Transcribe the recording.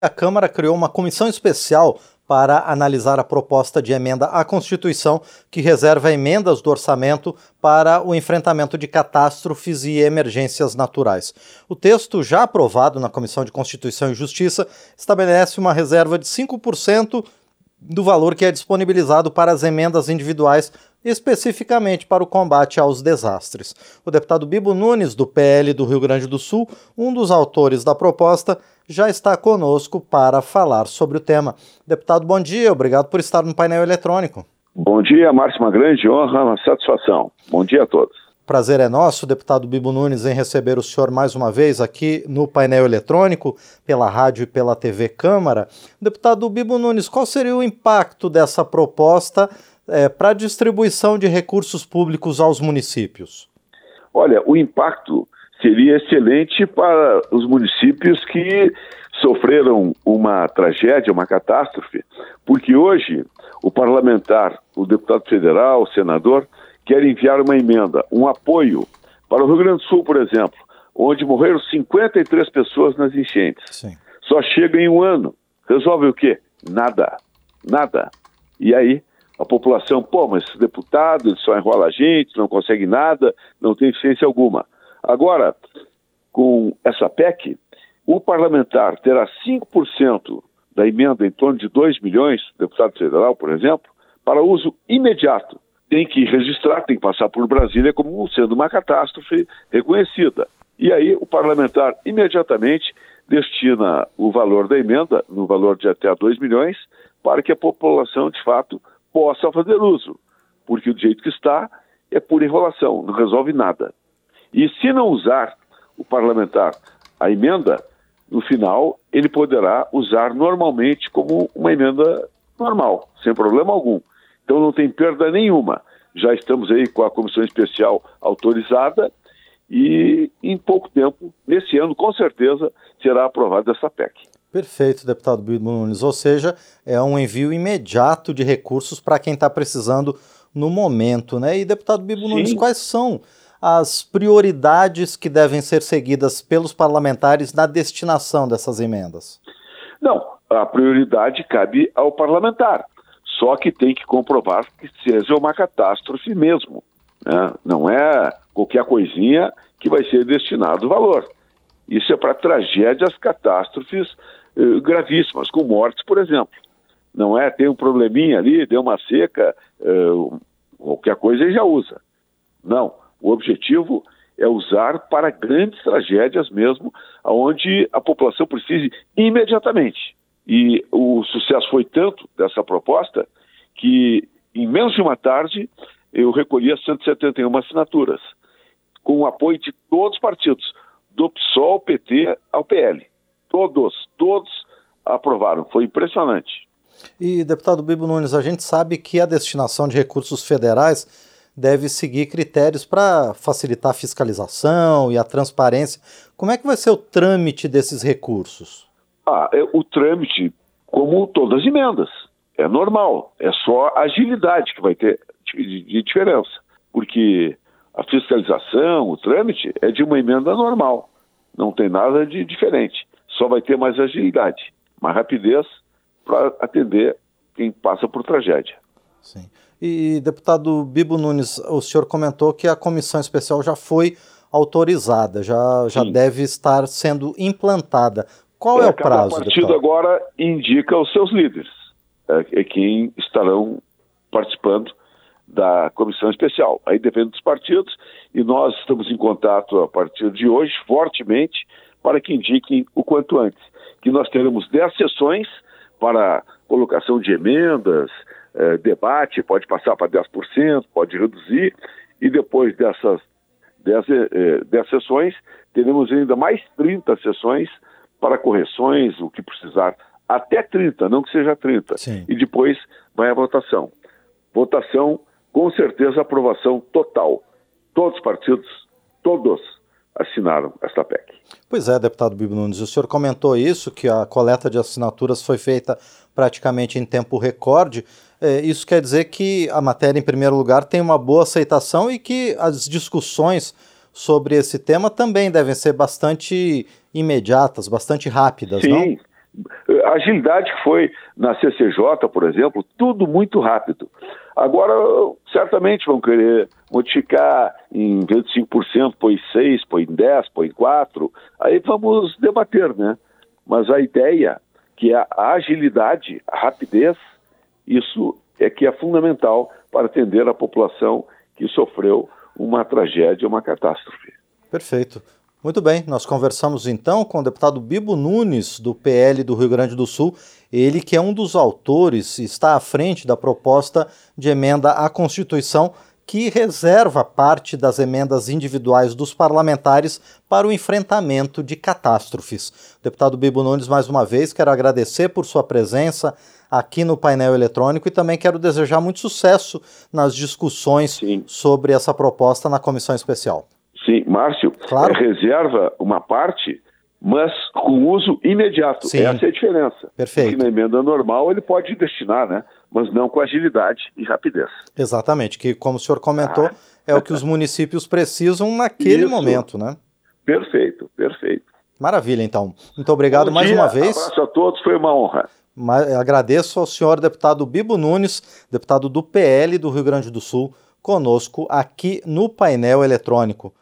A Câmara criou uma comissão especial para analisar a proposta de emenda à Constituição que reserva emendas do orçamento para o enfrentamento de catástrofes e emergências naturais. O texto, já aprovado na Comissão de Constituição e Justiça, estabelece uma reserva de 5% do valor que é disponibilizado para as emendas individuais especificamente para o combate aos desastres. O deputado Bibo Nunes, do PL do Rio Grande do Sul, um dos autores da proposta, já está conosco para falar sobre o tema. Deputado, bom dia, obrigado por estar no painel eletrônico. Bom dia, Márcio, uma grande honra, uma satisfação. Bom dia a todos. Prazer é nosso, deputado Bibo Nunes, em receber o senhor mais uma vez aqui no painel eletrônico, pela rádio e pela TV Câmara. Deputado Bibo Nunes, qual seria o impacto dessa proposta é, para a distribuição de recursos públicos aos municípios? Olha, o impacto seria excelente para os municípios que sofreram uma tragédia, uma catástrofe, porque hoje o parlamentar, o deputado federal, o senador, quer enviar uma emenda, um apoio para o Rio Grande do Sul, por exemplo, onde morreram 53 pessoas nas enchentes. Sim. Só chega em um ano. Resolve o quê? Nada. Nada. E aí a população, pô, mas esse deputado ele só enrola a gente, não consegue nada, não tem eficiência alguma. Agora, com essa PEC, o parlamentar terá 5% da emenda, em torno de 2 milhões, deputado federal, por exemplo, para uso imediato. Tem que registrar, tem que passar por Brasília como sendo uma catástrofe reconhecida. E aí o parlamentar imediatamente destina o valor da emenda, no valor de até 2 milhões, para que a população, de fato, possa fazer uso, porque do jeito que está é pura enrolação, não resolve nada. E se não usar o parlamentar a emenda, no final ele poderá usar normalmente como uma emenda normal, sem problema algum. Então não tem perda nenhuma. Já estamos aí com a comissão especial autorizada e em pouco tempo, nesse ano, com certeza, será aprovada essa PEC. Perfeito, deputado Bibo Nunes. Ou seja, é um envio imediato de recursos para quem está precisando no momento, né? E, deputado Bibo Sim. Nunes, quais são as prioridades que devem ser seguidas pelos parlamentares na destinação dessas emendas? Não, a prioridade cabe ao parlamentar. Só que tem que comprovar que seja uma catástrofe mesmo. Né? Não é qualquer coisinha que vai ser destinado valor. Isso é para tragédias, catástrofes eh, gravíssimas, com mortes, por exemplo. Não é? Tem um probleminha ali, deu uma seca, eh, qualquer coisa ele já usa. Não. O objetivo é usar para grandes tragédias mesmo, onde a população precise imediatamente. E o sucesso foi tanto dessa proposta que, em menos de uma tarde, eu recolhi as 171 assinaturas, com o apoio de todos os partidos, do PSOL, PT, ao PL. Todos, todos aprovaram. Foi impressionante. E, deputado Bibo Nunes, a gente sabe que a destinação de recursos federais deve seguir critérios para facilitar a fiscalização e a transparência. Como é que vai ser o trâmite desses recursos? Ah, é, o trâmite, como todas as emendas, é normal. É só agilidade que vai ter de, de diferença. Porque a fiscalização, o trâmite, é de uma emenda normal. Não tem nada de diferente. Só vai ter mais agilidade, mais rapidez para atender quem passa por tragédia. Sim. E, deputado Bibo Nunes, o senhor comentou que a comissão especial já foi autorizada, já, já deve estar sendo implantada. Qual é, é o prazo? O partido deputado? agora indica os seus líderes, é, é quem estarão participando da comissão especial. Aí depende dos partidos e nós estamos em contato a partir de hoje fortemente para que indiquem o quanto antes. Que nós teremos 10 sessões para colocação de emendas, eh, debate, pode passar para 10%, pode reduzir, e depois dessas 10, eh, 10 sessões, teremos ainda mais 30 sessões para correções, o que precisar, até 30, não que seja 30. Sim. E depois vai a votação. Votação com certeza aprovação total. Todos os partidos, todos assinaram esta PEC. Pois é, deputado Bibo Nunes, o senhor comentou isso, que a coleta de assinaturas foi feita praticamente em tempo recorde. É, isso quer dizer que a matéria, em primeiro lugar, tem uma boa aceitação e que as discussões sobre esse tema também devem ser bastante imediatas, bastante rápidas, Sim, não? A agilidade que foi na CCJ, por exemplo, tudo muito rápido. Agora, certamente vão querer modificar em 25%, põe 6%, põe 10%, põe 4%. Aí vamos debater, né? Mas a ideia que é a agilidade, a rapidez, isso é que é fundamental para atender a população que sofreu uma tragédia, uma catástrofe. Perfeito. Muito bem, nós conversamos então com o deputado Bibo Nunes, do PL do Rio Grande do Sul, ele que é um dos autores, está à frente da proposta de emenda à Constituição que reserva parte das emendas individuais dos parlamentares para o enfrentamento de catástrofes. Deputado Bibo Nunes, mais uma vez, quero agradecer por sua presença aqui no painel eletrônico e também quero desejar muito sucesso nas discussões Sim. sobre essa proposta na comissão especial. Sim, Márcio, claro. é, reserva uma parte, mas com uso imediato. Sim. Essa é a diferença. Perfeito. Porque na emenda normal ele pode destinar, né? Mas não com agilidade e rapidez. Exatamente, que como o senhor comentou, ah. é o que os municípios precisam naquele Isso. momento, né? Perfeito, perfeito. Maravilha, então. Muito obrigado Bom mais dia, uma vez. Um abraço a todos, foi uma honra. Agradeço ao senhor deputado Bibo Nunes, deputado do PL do Rio Grande do Sul, conosco aqui no painel eletrônico.